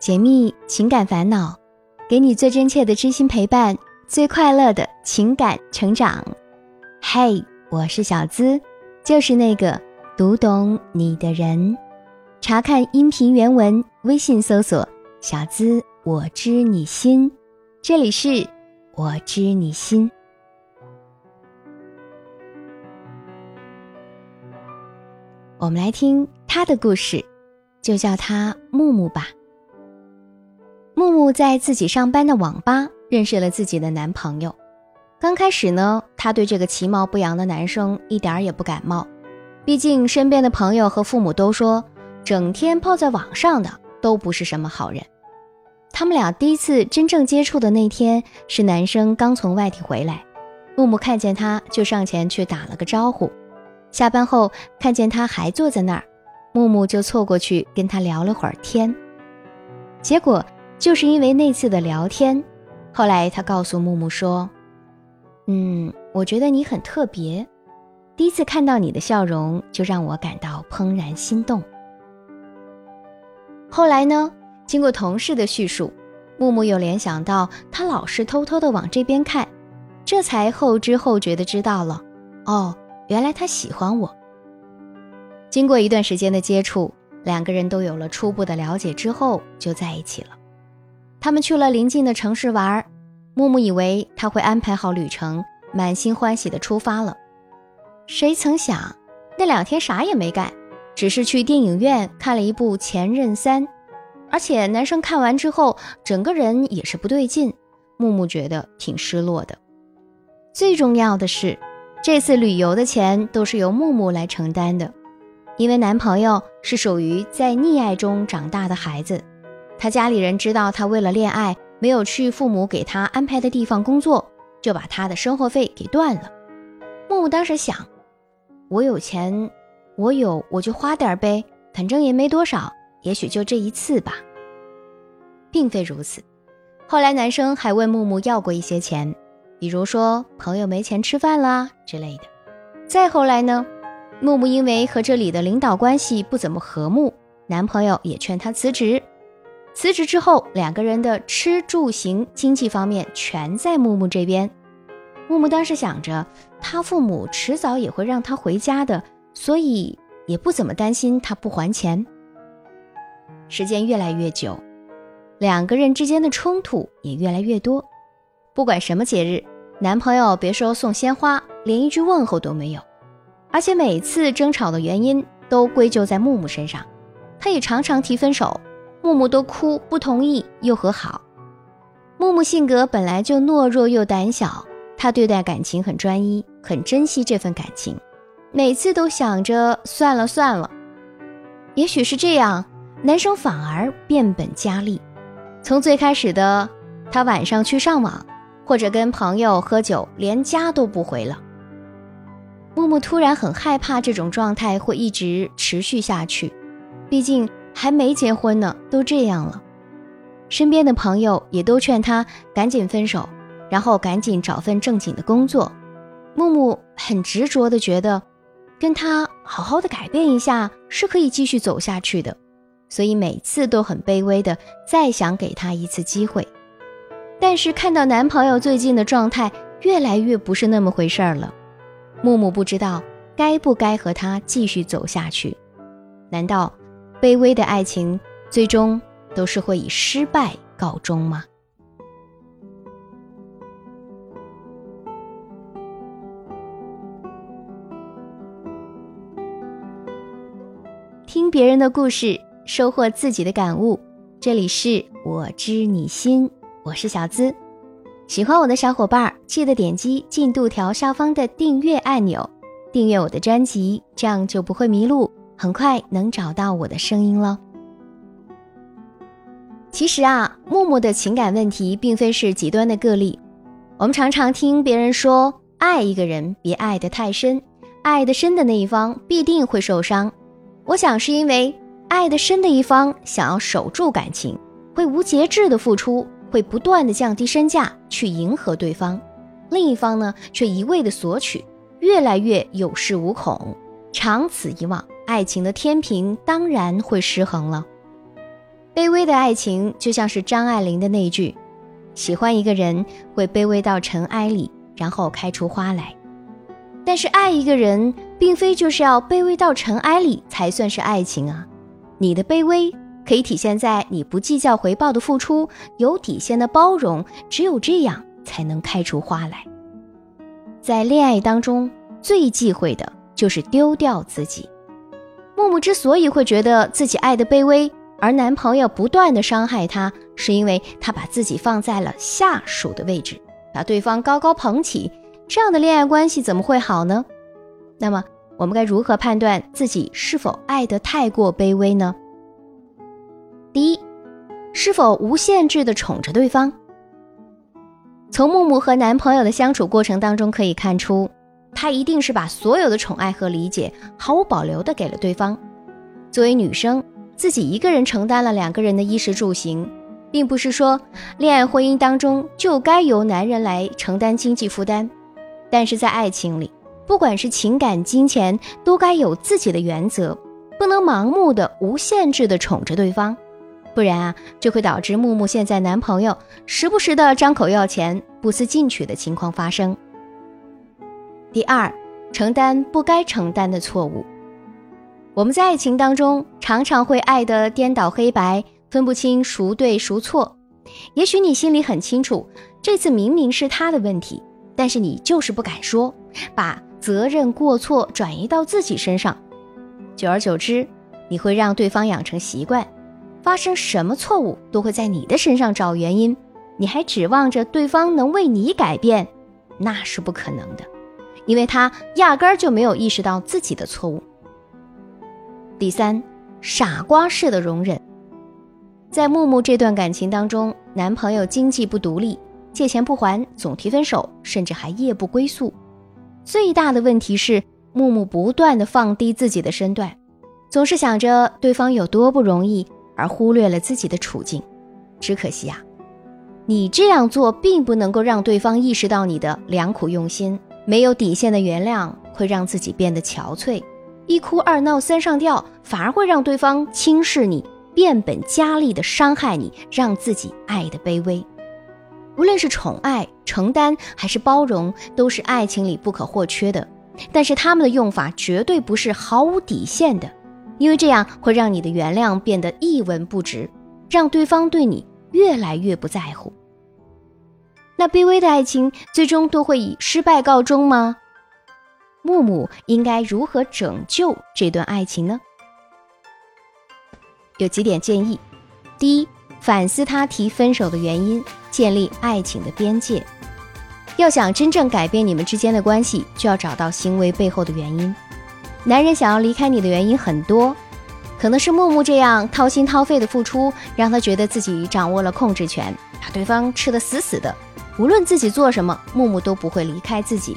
解密情感烦恼，给你最真切的知心陪伴，最快乐的情感成长。嘿，我是小资，就是那个读懂你的人。查看音频原文，微信搜索“小资我知你心”，这里是我知你心。我们来听他的故事，就叫他木木吧。木木在自己上班的网吧认识了自己的男朋友。刚开始呢，她对这个其貌不扬的男生一点儿也不感冒，毕竟身边的朋友和父母都说，整天泡在网上的都不是什么好人。他们俩第一次真正接触的那天，是男生刚从外地回来，木木看见他就上前去打了个招呼。下班后看见他还坐在那儿，木木就凑过去跟他聊了会儿天，结果。就是因为那次的聊天，后来他告诉木木说：“嗯，我觉得你很特别，第一次看到你的笑容就让我感到怦然心动。”后来呢，经过同事的叙述，木木又联想到他老是偷偷的往这边看，这才后知后觉的知道了，哦，原来他喜欢我。经过一段时间的接触，两个人都有了初步的了解之后，就在一起了。他们去了邻近的城市玩，木木以为他会安排好旅程，满心欢喜地出发了。谁曾想，那两天啥也没干，只是去电影院看了一部《前任三》，而且男生看完之后，整个人也是不对劲。木木觉得挺失落的。最重要的是，这次旅游的钱都是由木木来承担的，因为男朋友是属于在溺爱中长大的孩子。他家里人知道他为了恋爱没有去父母给他安排的地方工作，就把他的生活费给断了。木木当时想：我有钱，我有我就花点呗，反正也没多少，也许就这一次吧。并非如此。后来男生还问木木要过一些钱，比如说朋友没钱吃饭啦之类的。再后来呢，木木因为和这里的领导关系不怎么和睦，男朋友也劝他辞职。辞职之后，两个人的吃住行、经济方面全在木木这边。木木当时想着，他父母迟早也会让他回家的，所以也不怎么担心他不还钱。时间越来越久，两个人之间的冲突也越来越多。不管什么节日，男朋友别说送鲜花，连一句问候都没有。而且每次争吵的原因都归咎在木木身上，他也常常提分手。木木都哭不同意又和好。木木性格本来就懦弱又胆小，他对待感情很专一，很珍惜这份感情，每次都想着算了算了。也许是这样，男生反而变本加厉。从最开始的他晚上去上网，或者跟朋友喝酒，连家都不回了。木木突然很害怕这种状态会一直持续下去，毕竟。还没结婚呢，都这样了。身边的朋友也都劝他赶紧分手，然后赶紧找份正经的工作。木木很执着的觉得，跟他好好的改变一下是可以继续走下去的，所以每次都很卑微的再想给他一次机会。但是看到男朋友最近的状态越来越不是那么回事儿了，木木不知道该不该和他继续走下去。难道？卑微的爱情，最终都是会以失败告终吗？听别人的故事，收获自己的感悟。这里是我知你心，我是小资。喜欢我的小伙伴，记得点击进度条下方的订阅按钮，订阅我的专辑，这样就不会迷路。很快能找到我的声音了。其实啊，木木的情感问题并非是极端的个例。我们常常听别人说，爱一个人别爱得太深，爱得深的那一方必定会受伤。我想是因为爱得深的一方想要守住感情，会无节制的付出，会不断的降低身价去迎合对方；另一方呢，却一味的索取，越来越有恃无恐。长此以往。爱情的天平当然会失衡了。卑微的爱情就像是张爱玲的那句：“喜欢一个人会卑微到尘埃里，然后开出花来。”但是爱一个人，并非就是要卑微到尘埃里才算是爱情啊！你的卑微可以体现在你不计较回报的付出，有底线的包容，只有这样才能开出花来。在恋爱当中，最忌讳的就是丢掉自己。木木之所以会觉得自己爱的卑微，而男朋友不断的伤害她，是因为她把自己放在了下属的位置，把对方高高捧起。这样的恋爱关系怎么会好呢？那么我们该如何判断自己是否爱得太过卑微呢？第一，是否无限制的宠着对方？从木木和男朋友的相处过程当中可以看出，她一定是把所有的宠爱和理解毫无保留的给了对方。作为女生，自己一个人承担了两个人的衣食住行，并不是说恋爱婚姻当中就该由男人来承担经济负担。但是在爱情里，不管是情感、金钱，都该有自己的原则，不能盲目的、无限制的宠着对方，不然啊，就会导致木木现在男朋友时不时的张口要钱、不思进取的情况发生。第二，承担不该承担的错误。我们在爱情当中常常会爱得颠倒黑白，分不清孰对孰错。也许你心里很清楚，这次明明是他的问题。但是你就是不敢说，把责任过错转移到自己身上，久而久之，你会让对方养成习惯，发生什么错误都会在你的身上找原因，你还指望着对方能为你改变，那是不可能的，因为他压根儿就没有意识到自己的错误。第三，傻瓜式的容忍，在木木这段感情当中，男朋友经济不独立。借钱不还，总提分手，甚至还夜不归宿。最大的问题是，木木不断的放低自己的身段，总是想着对方有多不容易，而忽略了自己的处境。只可惜啊，你这样做并不能够让对方意识到你的良苦用心。没有底线的原谅会让自己变得憔悴，一哭二闹三上吊，反而会让对方轻视你，变本加厉的伤害你，让自己爱的卑微。无论是宠爱、承担还是包容，都是爱情里不可或缺的。但是他们的用法绝对不是毫无底线的，因为这样会让你的原谅变得一文不值，让对方对你越来越不在乎。那卑微的爱情最终都会以失败告终吗？木木应该如何拯救这段爱情呢？有几点建议：第一，反思他提分手的原因。建立爱情的边界，要想真正改变你们之间的关系，就要找到行为背后的原因。男人想要离开你的原因很多，可能是木木这样掏心掏肺的付出，让他觉得自己掌握了控制权，把对方吃得死死的。无论自己做什么，木木都不会离开自己。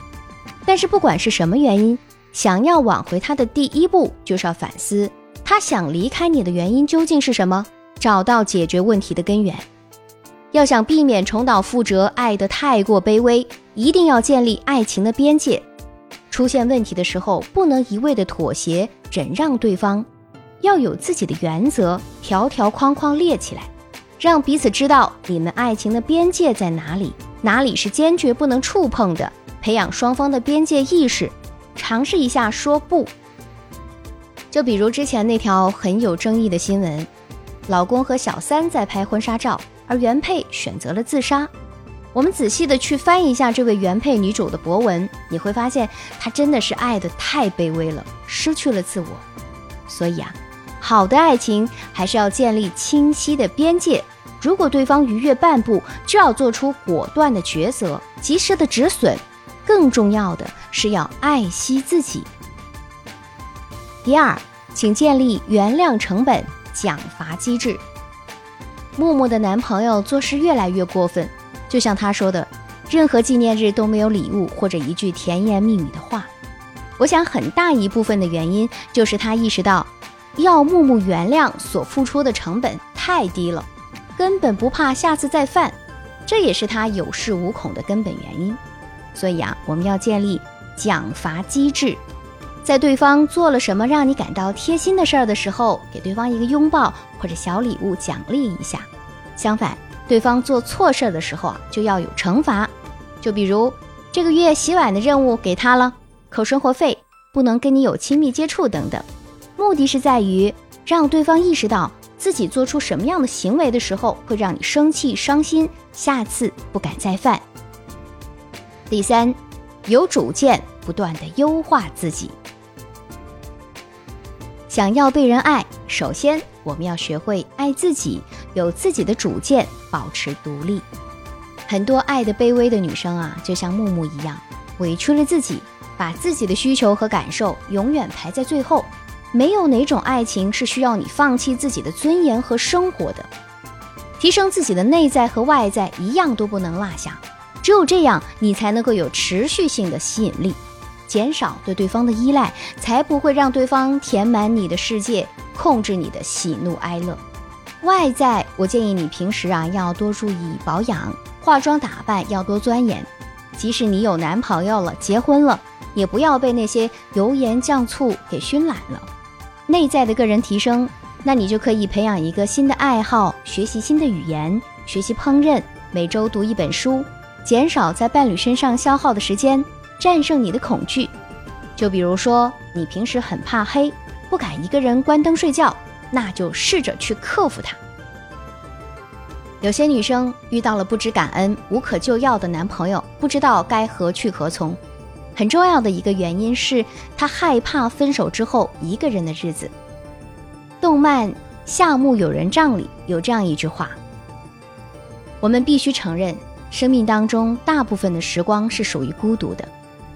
但是不管是什么原因，想要挽回他的第一步，就是要反思他想离开你的原因究竟是什么，找到解决问题的根源。要想避免重蹈覆辙，爱得太过卑微，一定要建立爱情的边界。出现问题的时候，不能一味的妥协忍让对方，要有自己的原则，条条框框列起来，让彼此知道你们爱情的边界在哪里，哪里是坚决不能触碰的。培养双方的边界意识，尝试一下说不。就比如之前那条很有争议的新闻，老公和小三在拍婚纱照。而原配选择了自杀。我们仔细的去翻一下这位原配女主的博文，你会发现她真的是爱的太卑微了，失去了自我。所以啊，好的爱情还是要建立清晰的边界。如果对方逾越半步，就要做出果断的抉择，及时的止损。更重要的是要爱惜自己。第二，请建立原谅成本奖罚机制。木木的男朋友做事越来越过分，就像他说的，任何纪念日都没有礼物或者一句甜言蜜语的话。我想很大一部分的原因就是他意识到，要木木原谅所付出的成本太低了，根本不怕下次再犯，这也是他有恃无恐的根本原因。所以啊，我们要建立奖罚机制。在对方做了什么让你感到贴心的事儿的时候，给对方一个拥抱或者小礼物奖励一下。相反，对方做错事儿的时候啊，就要有惩罚。就比如这个月洗碗的任务给他了，扣生活费，不能跟你有亲密接触等等。目的是在于让对方意识到自己做出什么样的行为的时候会让你生气伤心，下次不敢再犯。第三，有主见，不断的优化自己。想要被人爱，首先我们要学会爱自己，有自己的主见，保持独立。很多爱的卑微的女生啊，就像木木一样，委屈了自己，把自己的需求和感受永远排在最后。没有哪种爱情是需要你放弃自己的尊严和生活的，提升自己的内在和外在一样都不能落下。只有这样，你才能够有持续性的吸引力。减少对对方的依赖，才不会让对方填满你的世界，控制你的喜怒哀乐。外在，我建议你平时啊要多注意保养，化妆打扮要多钻研。即使你有男朋友了，结婚了，也不要被那些油盐酱醋给熏懒了。内在的个人提升，那你就可以培养一个新的爱好，学习新的语言，学习烹饪，每周读一本书，减少在伴侣身上消耗的时间。战胜你的恐惧，就比如说你平时很怕黑，不敢一个人关灯睡觉，那就试着去克服它。有些女生遇到了不知感恩、无可救药的男朋友，不知道该何去何从。很重要的一个原因是他害怕分手之后一个人的日子。动漫《夏目友人帐》里有这样一句话：“我们必须承认，生命当中大部分的时光是属于孤独的。”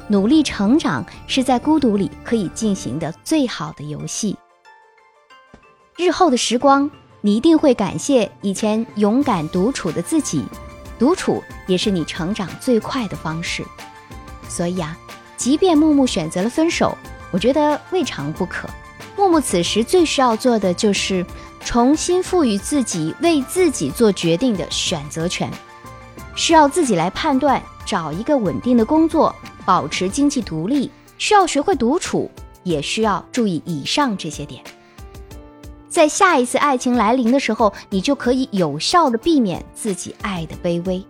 努力成长是在孤独里可以进行的最好的游戏。日后的时光，你一定会感谢以前勇敢独处的自己，独处也是你成长最快的方式。所以啊，即便木木选择了分手，我觉得未尝不可。木木此时最需要做的就是重新赋予自己为自己做决定的选择权，需要自己来判断，找一个稳定的工作。保持经济独立，需要学会独处，也需要注意以上这些点。在下一次爱情来临的时候，你就可以有效的避免自己爱的卑微。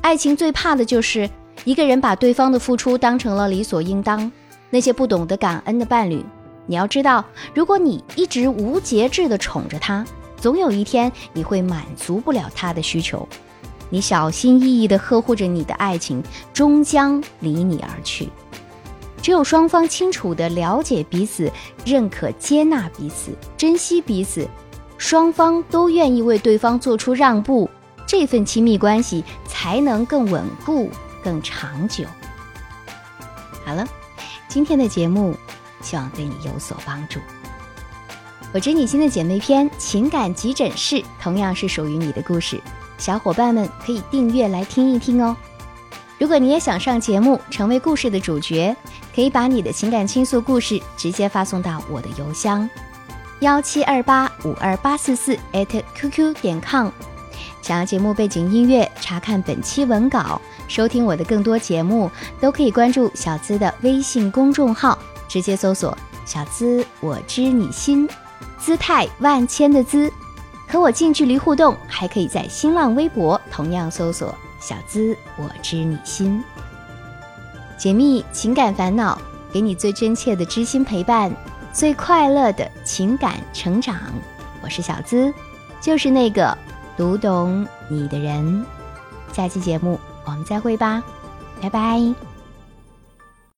爱情最怕的就是一个人把对方的付出当成了理所应当。那些不懂得感恩的伴侣，你要知道，如果你一直无节制的宠着他，总有一天你会满足不了他的需求。你小心翼翼地呵护着你的爱情，终将离你而去。只有双方清楚地了解彼此，认可、接纳彼此，珍惜彼此，双方都愿意为对方做出让步，这份亲密关系才能更稳固、更长久。好了，今天的节目希望对你有所帮助。我知你心的姐妹篇情感急诊室，同样是属于你的故事。小伙伴们可以订阅来听一听哦。如果你也想上节目，成为故事的主角，可以把你的情感倾诉故事直接发送到我的邮箱幺七二八五二八四四 @QQ 点 com。想要节目背景音乐，查看本期文稿，收听我的更多节目，都可以关注小资的微信公众号，直接搜索“小资我知你心”，姿态万千的姿。和我近距离互动，还可以在新浪微博同样搜索“小资我知你心”，解密情感烦恼，给你最真切的知心陪伴，最快乐的情感成长。我是小资，就是那个读懂你的人。下期节目我们再会吧，拜拜。